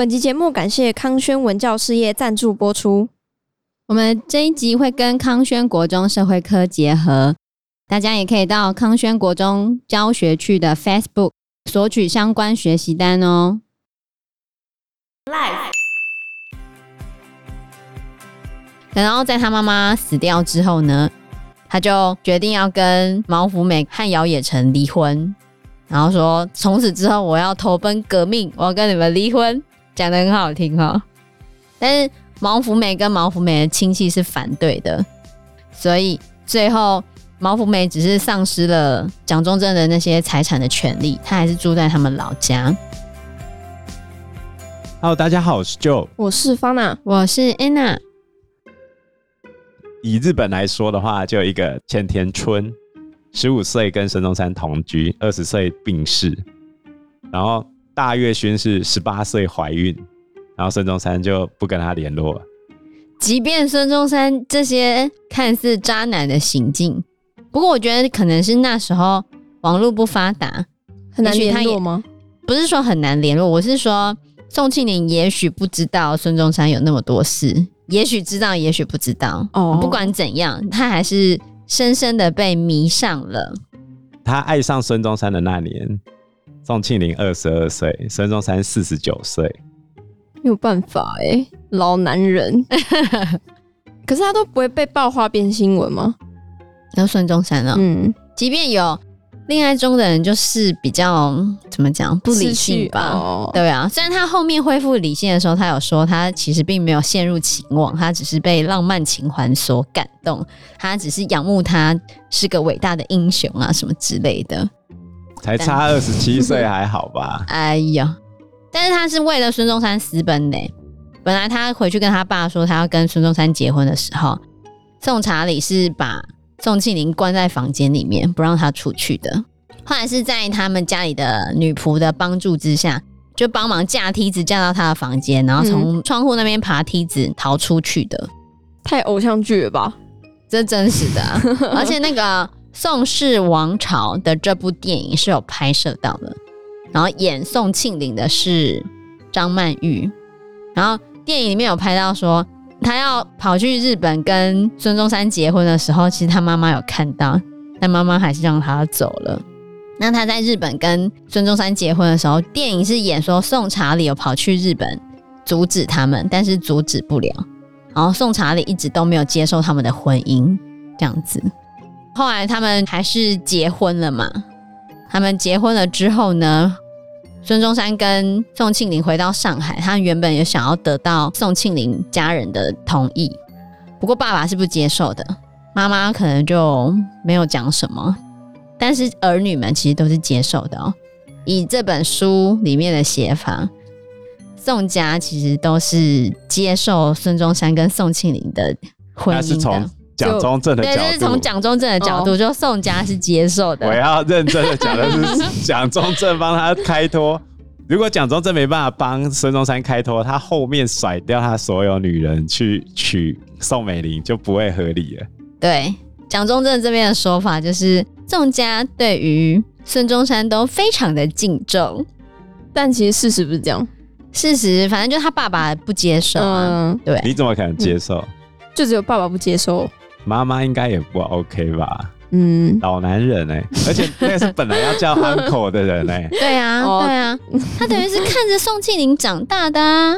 本集节目感谢康轩文教事业赞助播出。我们这一集会跟康轩国中社会科结合，大家也可以到康轩国中教学区的 Facebook 索取相关学习单哦。然后在他妈妈死掉之后呢，他就决定要跟毛福美和姚冶诚离婚，然后说从此之后我要投奔革命，我要跟你们离婚，讲的很好听哈、哦。但是。毛福梅跟毛福梅的亲戚是反对的，所以最后毛福梅只是丧失了蒋中正的那些财产的权利，他还是住在他们老家。Hello，大家好，我是 Joe，我是 Fana，我是 Anna。以日本来说的话，就有一个千田春，十五岁跟孙中山同居，二十岁病逝，然后大月薰是十八岁怀孕。然后孙中山就不跟他联络了。即便孙中山这些看似渣男的行径，不过我觉得可能是那时候网络不发达，很难联络吗？不是说很难联络，我是说宋庆龄也许不知道孙中山有那么多事，也许知道，也许不知道。哦，不管怎样，他还是深深的被迷上了。他爱上孙中山的那年，宋庆龄二十二岁，孙中山四十九岁。没有办法哎、欸，老男人。可是他都不会被爆花边新闻吗？然后孙中山呢，嗯，即便有恋爱中的人，就是比较怎么讲不理性吧？哦、对啊，虽然他后面恢复理性的时候，他有说他其实并没有陷入情网，他只是被浪漫情怀所感动，他只是仰慕他是个伟大的英雄啊什么之类的。才差二十七岁还好吧？哎呀。但是他是为了孙中山私奔的。本来他回去跟他爸说他要跟孙中山结婚的时候，宋查理是把宋庆龄关在房间里面，不让他出去的。后来是在他们家里的女仆的帮助之下，就帮忙架梯子架到他的房间，然后从窗户那边爬梯子逃出去的。嗯、太偶像剧了吧？这真实的、啊，而且那个《宋氏王朝》的这部电影是有拍摄到的。然后演宋庆龄的是张曼玉，然后电影里面有拍到说，他要跑去日本跟孙中山结婚的时候，其实他妈妈有看到，但妈妈还是让他走了。那他在日本跟孙中山结婚的时候，电影是演说宋查理有跑去日本阻止他们，但是阻止不了，然后宋查理一直都没有接受他们的婚姻，这样子。后来他们还是结婚了嘛。他们结婚了之后呢，孙中山跟宋庆龄回到上海，他原本也想要得到宋庆龄家人的同意，不过爸爸是不接受的，妈妈可能就没有讲什么，但是儿女们其实都是接受的哦。以这本书里面的写法，宋家其实都是接受孙中山跟宋庆龄的婚姻的。蒋中正的角度，对，是从蒋中正的角度，就宋家是接受的。我要认真的讲的是，蒋中正帮他开脱。如果蒋中正没办法帮孙中山开脱，他后面甩掉他所有女人去娶宋美龄，就不会合理了。对，蒋中正这边的说法就是，宋家对于孙中山都非常的敬重，但其实事实不是这样。事实，反正就是他爸爸不接受啊。嗯、对，你怎么可能接受？嗯、就只有爸爸不接受。妈妈应该也不 OK 吧？嗯，老男人哎、欸，而且那个是本来要叫 uncle 的人哎、欸。对啊，对啊，他等于是看着宋庆龄长大的啊。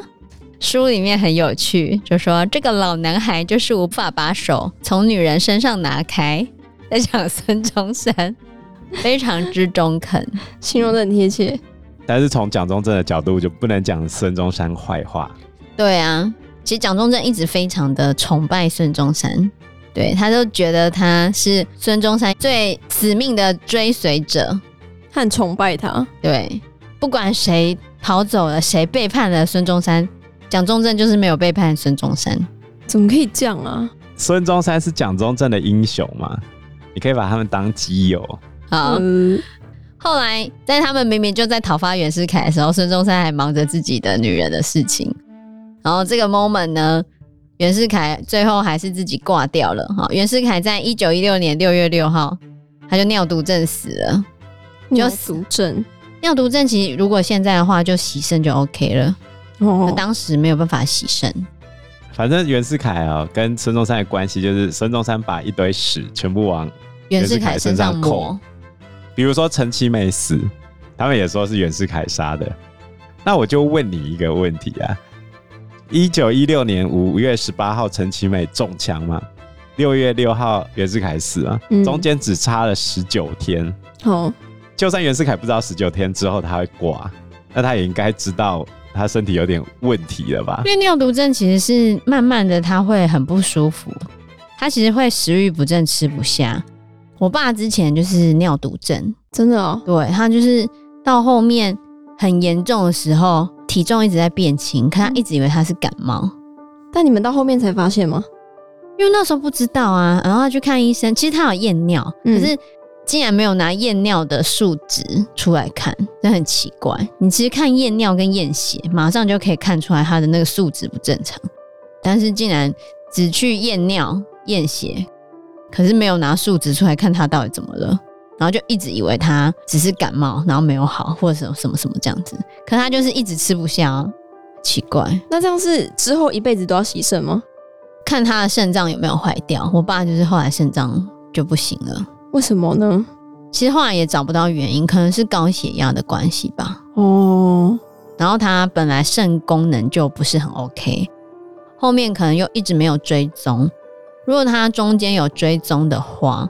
书里面很有趣，就说这个老男孩就是无法把手从女人身上拿开，在讲孙中山，非常之中肯，形容的很贴切。但是从蒋中正的角度，就不能讲孙中山坏话。对啊，其实蒋中正一直非常的崇拜孙中山。对，他就觉得他是孙中山最死命的追随者，很崇拜他。对，不管谁逃走了，谁背叛了孙中山，蒋中正就是没有背叛孙中山。怎么可以这样啊？孙中山是蒋中正的英雄嘛？你可以把他们当基友。好，嗯、后来在他们明明就在讨伐袁世凯的时候，孙中山还忙着自己的女人的事情。然后这个 moment 呢？袁世凯最后还是自己挂掉了哈。袁世凯在一九一六年六月六号，他就尿毒症死了。尿毒症，尿毒症其实如果现在的话就洗肾就 OK 了。哦，当时没有办法洗肾。反正袁世凯啊、喔，跟孙中山的关系就是孙中山把一堆屎全部往袁世凯身上抹。比如说陈其美死，他们也说是袁世凯杀的。那我就问你一个问题啊：一九一六年五月十八号陈其美中枪嘛？六月六号袁世凯死了，中间只差了十九天。好、嗯，就算袁世凯不知道十九天之后他会挂，那他也应该知道。他身体有点问题了吧？因为尿毒症其实是慢慢的，他会很不舒服，他其实会食欲不振，吃不下。我爸之前就是尿毒症，真的哦。对，他就是到后面很严重的时候，体重一直在变轻，可他一直以为他是感冒。但你们到后面才发现吗？因为那时候不知道啊，然后他去看医生，其实他有验尿，可是。竟然没有拿验尿的数值出来看，这很奇怪。你其实看验尿跟验血，马上就可以看出来他的那个数值不正常。但是竟然只去验尿验血，可是没有拿数值出来看他到底怎么了，然后就一直以为他只是感冒，然后没有好，或者什么什么什么这样子。可他就是一直吃不下，奇怪。那这样是之后一辈子都要洗肾吗？看他的肾脏有没有坏掉。我爸就是后来肾脏就不行了。为什么呢？其实后来也找不到原因，可能是高血压的关系吧。哦，然后他本来肾功能就不是很 OK，后面可能又一直没有追踪。如果他中间有追踪的话，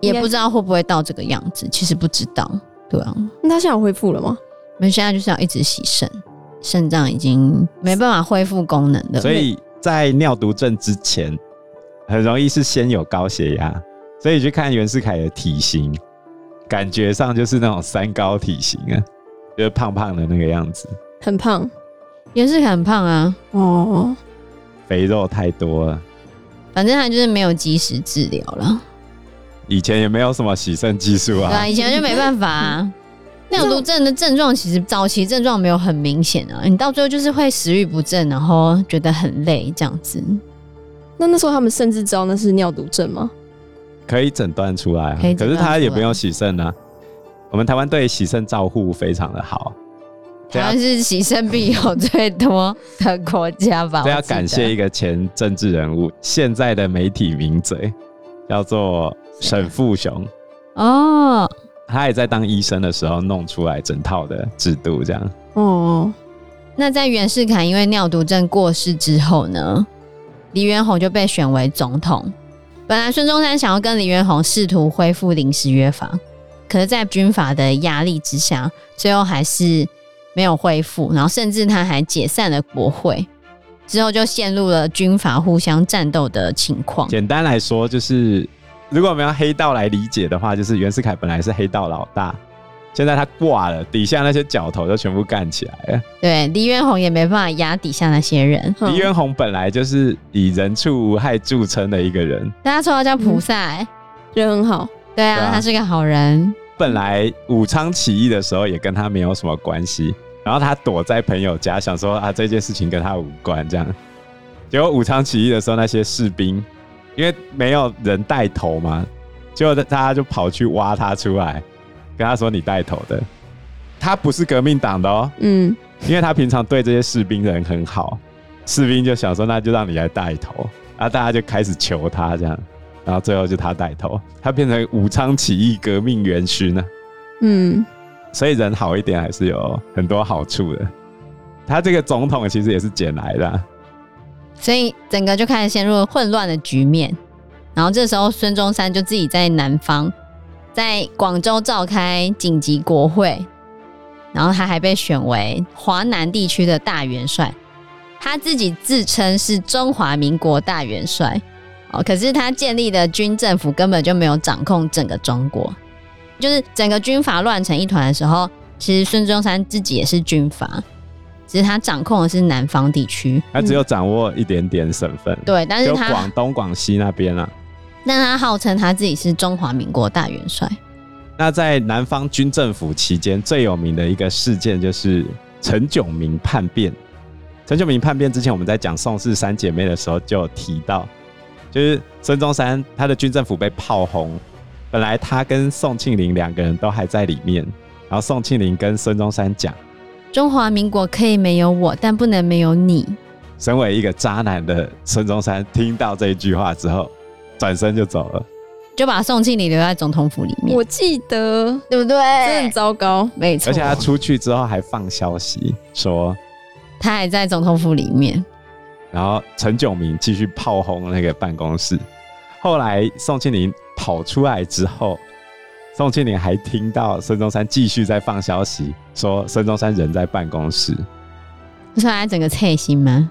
也不知道会不会到这个样子。其实不知道，对啊。那他现在有恢复了吗？那现在就是要一直洗肾，肾脏已经没办法恢复功能的。所以在尿毒症之前，很容易是先有高血压。所以去看袁世凯的体型，感觉上就是那种三高体型啊，就是胖胖的那个样子，很胖。袁世凯很胖啊，哦，肥肉太多了。反正他就是没有及时治疗了。以前也没有什么洗肾技术啊，对啊，以前就没办法啊。尿毒症的症状其实早期症状没有很明显啊，你到最后就是会食欲不振，然后觉得很累这样子。那那时候他们甚至知道那是尿毒症吗？可以诊断出来，可可是他也不用洗肾啊。我们台湾对洗肾照护非常的好，台湾是洗肾病友最多的国家吧？这要感谢一个前政治人物，现在的媒体名嘴，叫做沈富雄哦。他也在当医生的时候弄出来整套的制度，这样。哦，那在袁世凯因为尿毒症过世之后呢，黎元洪就被选为总统。本来孙中山想要跟黎元洪试图恢复临时约法，可是，在军阀的压力之下，最后还是没有恢复。然后，甚至他还解散了国会，之后就陷入了军阀互相战斗的情况。简单来说，就是如果我们要黑道来理解的话，就是袁世凯本来是黑道老大。现在他挂了，底下那些角头就全部干起来了。对，黎元洪也没办法压底下那些人。黎元洪本来就是以人畜无害著称的一个人，大家说他叫菩萨、欸嗯，人很好。对啊，对啊，他是个好人。本来武昌起义的时候也跟他没有什么关系，然后他躲在朋友家，想说啊这件事情跟他无关，这样。结果武昌起义的时候，那些士兵因为没有人带头嘛，结果大家就跑去挖他出来。跟他说你带头的，他不是革命党的哦。嗯，因为他平常对这些士兵人很好，士兵就想说那就让你来带头，然后大家就开始求他这样，然后最后就他带头，他变成武昌起义革命元勋呢。嗯，所以人好一点还是有很多好处的。他这个总统其实也是捡来的，所以整个就开始陷入混乱的局面。然后这时候孙中山就自己在南方。在广州召开紧急国会，然后他还被选为华南地区的大元帅，他自己自称是中华民国大元帅哦，可是他建立的军政府根本就没有掌控整个中国，就是整个军阀乱成一团的时候，其实孙中山自己也是军阀，只是他掌控的是南方地区，他只有掌握一点点省份，嗯、对，但是他广东、广西那边啊。但他号称他自己是中华民国大元帅。那在南方军政府期间，最有名的一个事件就是陈炯明叛变。陈炯明叛变之前，我们在讲宋氏三姐妹的时候就有提到，就是孙中山他的军政府被炮轰，本来他跟宋庆龄两个人都还在里面，然后宋庆龄跟孙中山讲，中华民国可以没有我，但不能没有你。身为一个渣男的孙中山听到这一句话之后，转身就走了，就把宋庆龄留在总统府里面。我记得，对不对？真很糟糕，没错。而且他出去之后还放消息说，他还在总统府里面。然后陈炯明继续炮轰那个办公室。后来宋庆龄跑出来之后，宋庆龄还听到孙中山继续在放消息，说孙中山人在办公室。不是他整个脆心吗？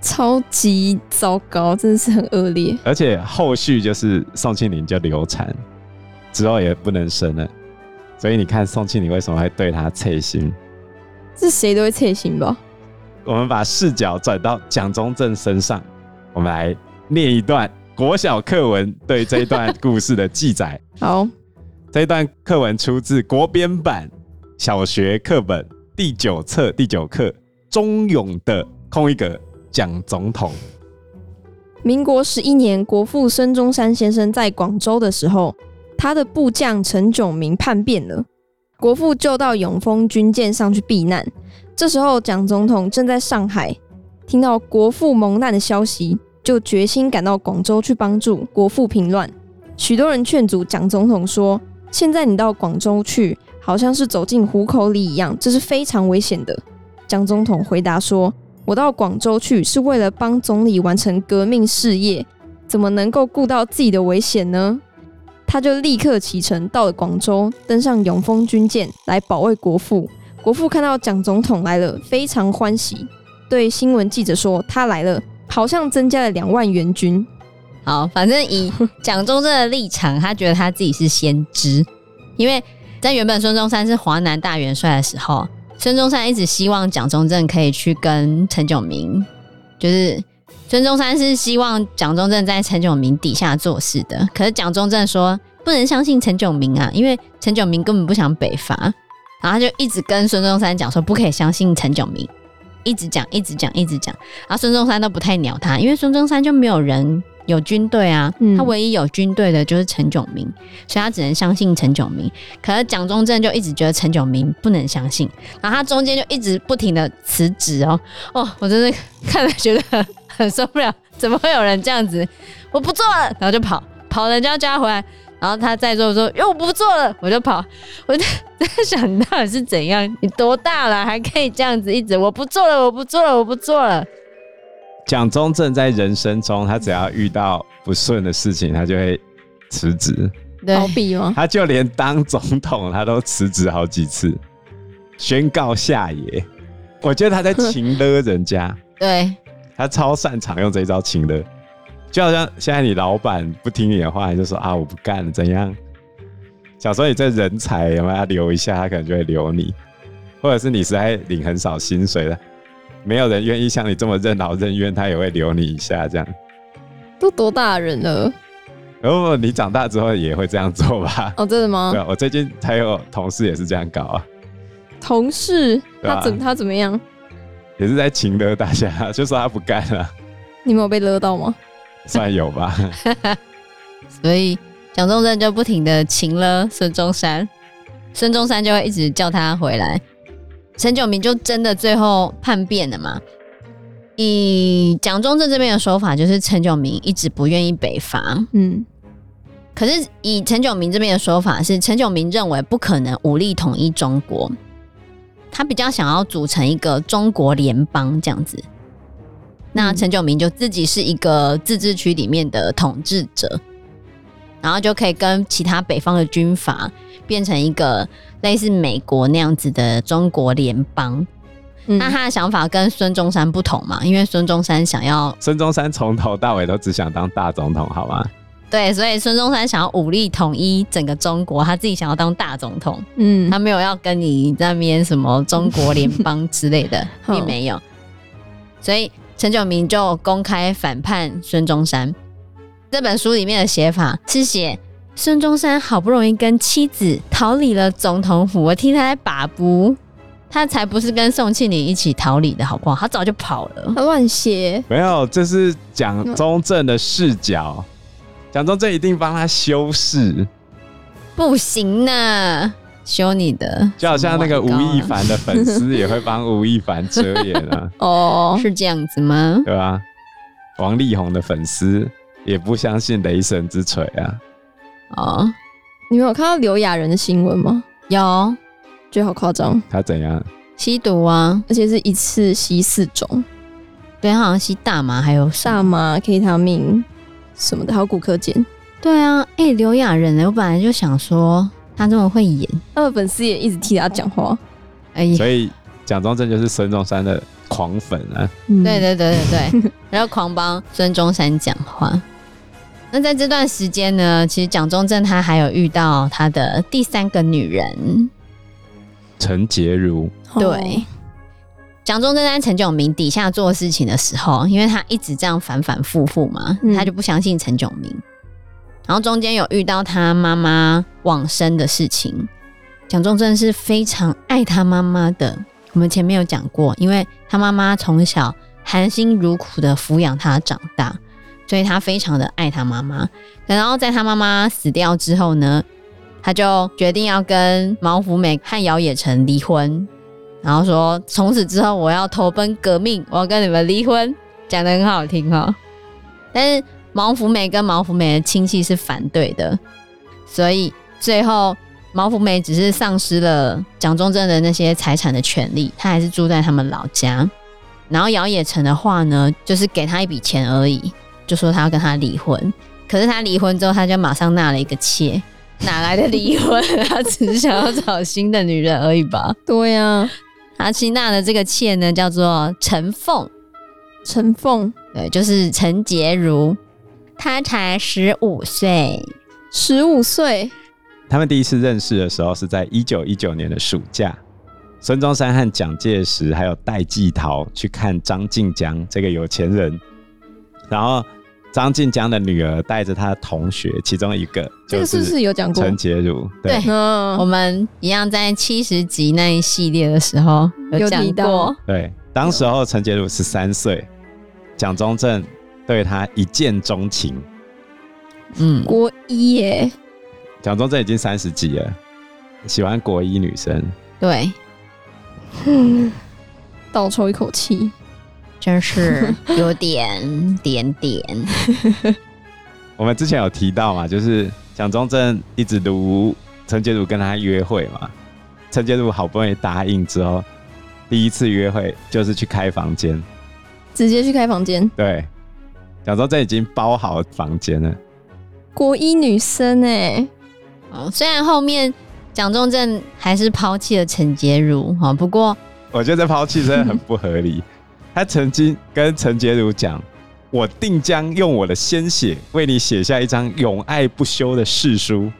超级糟糕，真的是很恶劣。而且后续就是宋庆龄就流产，之后也不能生了。所以你看宋庆龄为什么会对他脆心？是谁都会脆心吧？我们把视角转到蒋中正身上，我们来念一段国小课文对这一段故事的记载。好，这一段课文出自国编版小学课本第九册第九课《忠勇的空一格》。蒋总统，民国十一年，国父孙中山先生在广州的时候，他的部将陈炯明叛变了，国父就到永丰军舰上去避难。这时候，蒋总统正在上海，听到国父蒙难的消息，就决心赶到广州去帮助国父平乱。许多人劝阻蒋总统说：“现在你到广州去，好像是走进虎口里一样，这是非常危险的。”蒋总统回答说。我到广州去是为了帮总理完成革命事业，怎么能够顾到自己的危险呢？他就立刻启程到了广州，登上永丰军舰来保卫国父。国父看到蒋总统来了，非常欢喜，对新闻记者说：“他来了，好像增加了两万援军。”好，反正以蒋中正的立场，他觉得他自己是先知，因为在原本孙中山是华南大元帅的时候。孙中山一直希望蒋中正可以去跟陈炯明，就是孙中山是希望蒋中正在陈炯明底下做事的。可是蒋中正说不能相信陈炯明啊，因为陈炯明根本不想北伐，然后他就一直跟孙中山讲说不可以相信陈炯明，一直讲一直讲一直讲，然后孙中山都不太鸟他，因为孙中山就没有人。有军队啊，他唯一有军队的就是陈炯明，所以他只能相信陈炯明。可是蒋中正就一直觉得陈炯明不能相信，然后他中间就一直不停的辞职哦哦，我真的看了觉得很很受不了，怎么会有人这样子？我不做了，然后就跑，跑人就要叫他回来，然后他再做说，因为我不做了，我就跑。我就 在想，你到底是怎样？你多大了还可以这样子一直？我不做了，我不做了，我不做了。蒋中正在人生中，他只要遇到不顺的事情，他就会辞职，逃避吗？他就连当总统，他都辞职好几次，宣告下野。我觉得他在 情勒人家，对，他超擅长用这一招情勒，就好像现在你老板不听你的话，你就说啊，我不干了，怎样？小时候你这人才有没有留一下，他可能就会留你，或者是你实在领很少薪水了。没有人愿意像你这么任劳任怨，他也会留你一下，这样。都多大人了？然后你长大之后也会这样做吧？哦，真的吗？对，我最近才有同事也是这样搞啊。同事？他怎他怎么样？也是在情勒大家，就说他不干了。你没有被勒到吗？算有吧。所以蒋中正就不停的擒了孙中山，孙中山就会一直叫他回来。陈炯明就真的最后叛变了嘛？以蒋中正这边的说法，就是陈炯明一直不愿意北伐。嗯，可是以陈炯明这边的说法是，陈炯明认为不可能武力统一中国，他比较想要组成一个中国联邦这样子。那陈炯明就自己是一个自治区里面的统治者，然后就可以跟其他北方的军阀变成一个。类似美国那样子的中国联邦，嗯，那他的想法跟孙中山不同嘛？因为孙中山想要，孙中山从头到尾都只想当大总统，好吗？对，所以孙中山想要武力统一整个中国，他自己想要当大总统，嗯，他没有要跟你那边什么中国联邦之类的，并没有。所以陈炯明就公开反叛孙中山。这本书里面的写法是写。孙中山好不容易跟妻子逃离了总统府，我替他在把不，他才不是跟宋庆龄一起逃离的，好不好？他早就跑了，他乱写。没有，这是蒋中正的视角，蒋中正一定帮他修饰。不行呢，修你的，就好像那个吴亦凡的粉丝也会帮吴亦凡遮掩啊。哦，是这样子吗？对吧？王力宏的粉丝也不相信雷神之锤啊。哦，你们有看到刘亚仁的新闻吗？有，觉得好夸张。他怎样？吸毒啊，而且是一次吸四种。对，他好像吸大麻，还有大麻、K 他命什么的，还有古柯碱。对啊，哎、欸，刘亚仁，我本来就想说他这么会演，他的粉丝也一直替他讲话。哎呀，所以蒋中正就是孙中山的狂粉啊。嗯、对对对对对，然后狂帮孙中山讲话。那在这段时间呢，其实蒋中正他还有遇到他的第三个女人陈洁如。对，蒋、哦、中正在陈炯明底下做事情的时候，因为他一直这样反反复复嘛，嗯、他就不相信陈炯明。然后中间有遇到他妈妈往生的事情，蒋中正是非常爱他妈妈的。我们前面有讲过，因为他妈妈从小含辛茹苦的抚养他长大，所以他非常的爱他妈妈。然后在他妈妈死掉之后呢，他就决定要跟毛福美和姚冶诚离婚，然后说从此之后我要投奔革命，我要跟你们离婚，讲得很好听哈。但是。毛福梅跟毛福梅的亲戚是反对的，所以最后毛福梅只是丧失了蒋中正的那些财产的权利，她还是住在他们老家。然后姚冶诚的话呢，就是给他一笔钱而已，就说他要跟他离婚。可是他离婚之后，他就马上纳了一个妾，哪来的离婚？他只是想要找新的女人而已吧？对呀、啊，他新纳的这个妾呢，叫做陈凤，陈凤，对，就是陈洁如。他才十五岁，十五岁。他们第一次认识的时候是在一九一九年的暑假，孙中山和蒋介石还有戴季陶去看张静江这个有钱人，然后张静江的女儿带着他的同学，其中一个就是是有讲过？陈洁如，对，对。嗯、我们一样在七十集那一系列的时候有讲过，对，当时候陈洁如十三岁，蒋中正。对他一见钟情，嗯，国一耶，蒋中正已经三十几了，喜欢国一女生，对，嗯，倒抽一口气，真是有点点点。我们之前有提到嘛，就是蒋中正一直读陈洁如跟他约会嘛，陈洁如好不容易答应之后，第一次约会就是去开房间，直接去开房间，对。蒋中正已经包好房间了，国一女生哎，哦，虽然后面蒋中正还是抛弃了陈洁如哈，不过我觉得这抛弃真的很不合理。他曾经跟陈洁如讲：“我定将用我的鲜血为你写下一张永爱不休的誓书。”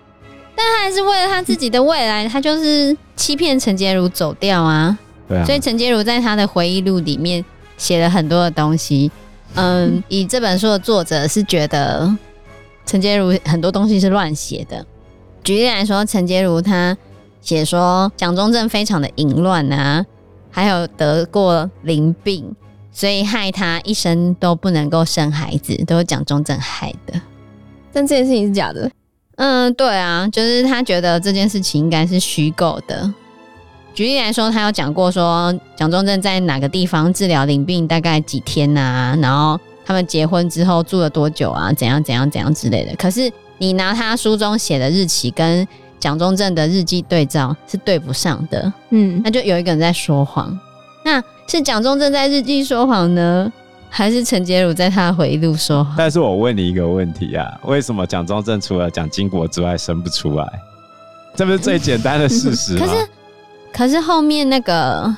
但他还是为了他自己的未来，他就是欺骗陈洁如走掉啊。对啊，所以陈洁如在他的回忆录里面写了很多的东西。嗯，以这本书的作者是觉得陈洁如很多东西是乱写的。举例来说，陈洁如她写说蒋中正非常的淫乱啊，还有得过淋病，所以害他一生都不能够生孩子，都是蒋中正害的。但这件事情是假的。嗯，对啊，就是他觉得这件事情应该是虚构的。举例来说，他有讲过说蒋中正在哪个地方治疗淋病，大概几天啊？然后他们结婚之后住了多久啊？怎样怎样怎样之类的。可是你拿他书中写的日期跟蒋中正的日记对照是对不上的。嗯，那就有一个人在说谎。那是蒋中正在日记说谎呢，还是陈洁如在他的回忆录说谎？但是我问你一个问题啊，为什么蒋中正除了蒋经国之外生不出来？这不是最简单的事实吗？可是。可是后面那个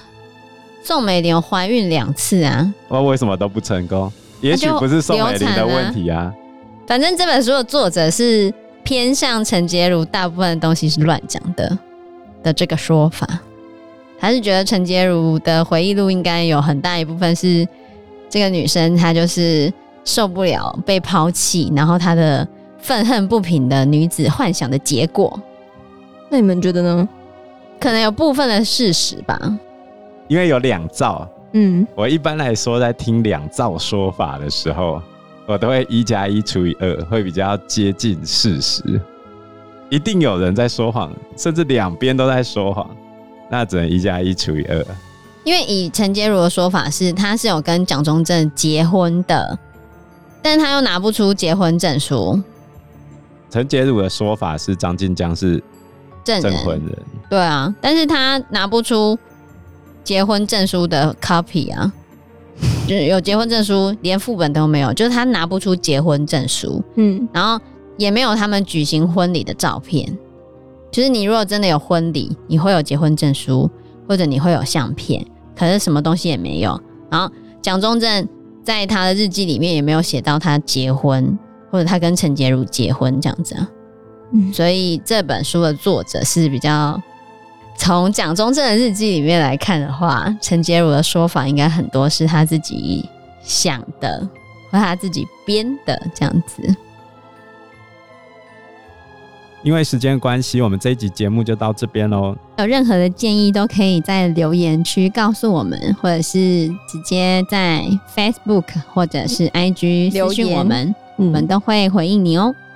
宋美龄怀孕两次啊，我为什么都不成功？也许不是宋美龄的问题啊。反正这本书的作者是偏向陈洁如，大部分的东西是乱讲的的这个说法，还是觉得陈洁如的回忆录应该有很大一部分是这个女生她就是受不了被抛弃，然后她的愤恨不平的女子幻想的结果。那你们觉得呢？可能有部分的事实吧，因为有两造。嗯，我一般来说在听两造说法的时候，我都会一加一除以二，会比较接近事实。一定有人在说谎，甚至两边都在说谎，那只能一加一除以二。因为以陈洁如的说法是，他是有跟蒋中正结婚的，但他又拿不出结婚证书。陈洁如的说法是张晋江是证婚人，对啊，但是他拿不出结婚证书的 copy 啊，就是有结婚证书，连副本都没有，就是他拿不出结婚证书，嗯，然后也没有他们举行婚礼的照片。就是你如果真的有婚礼，你会有结婚证书，或者你会有相片。可是什么东西也没有，然后蒋中正在他的日记里面也没有写到他结婚，或者他跟陈洁如结婚这样子啊。嗯，所以这本书的作者是比较从蒋中正的日记里面来看的话，陈洁如的说法应该很多是他自己想的，或他自己编的这样子。因为时间关系，我们这一集节目就到这边喽。有任何的建议都可以在留言区告诉我们，或者是直接在 Facebook 或者是 IG 私讯我们，我们都会回应你哦。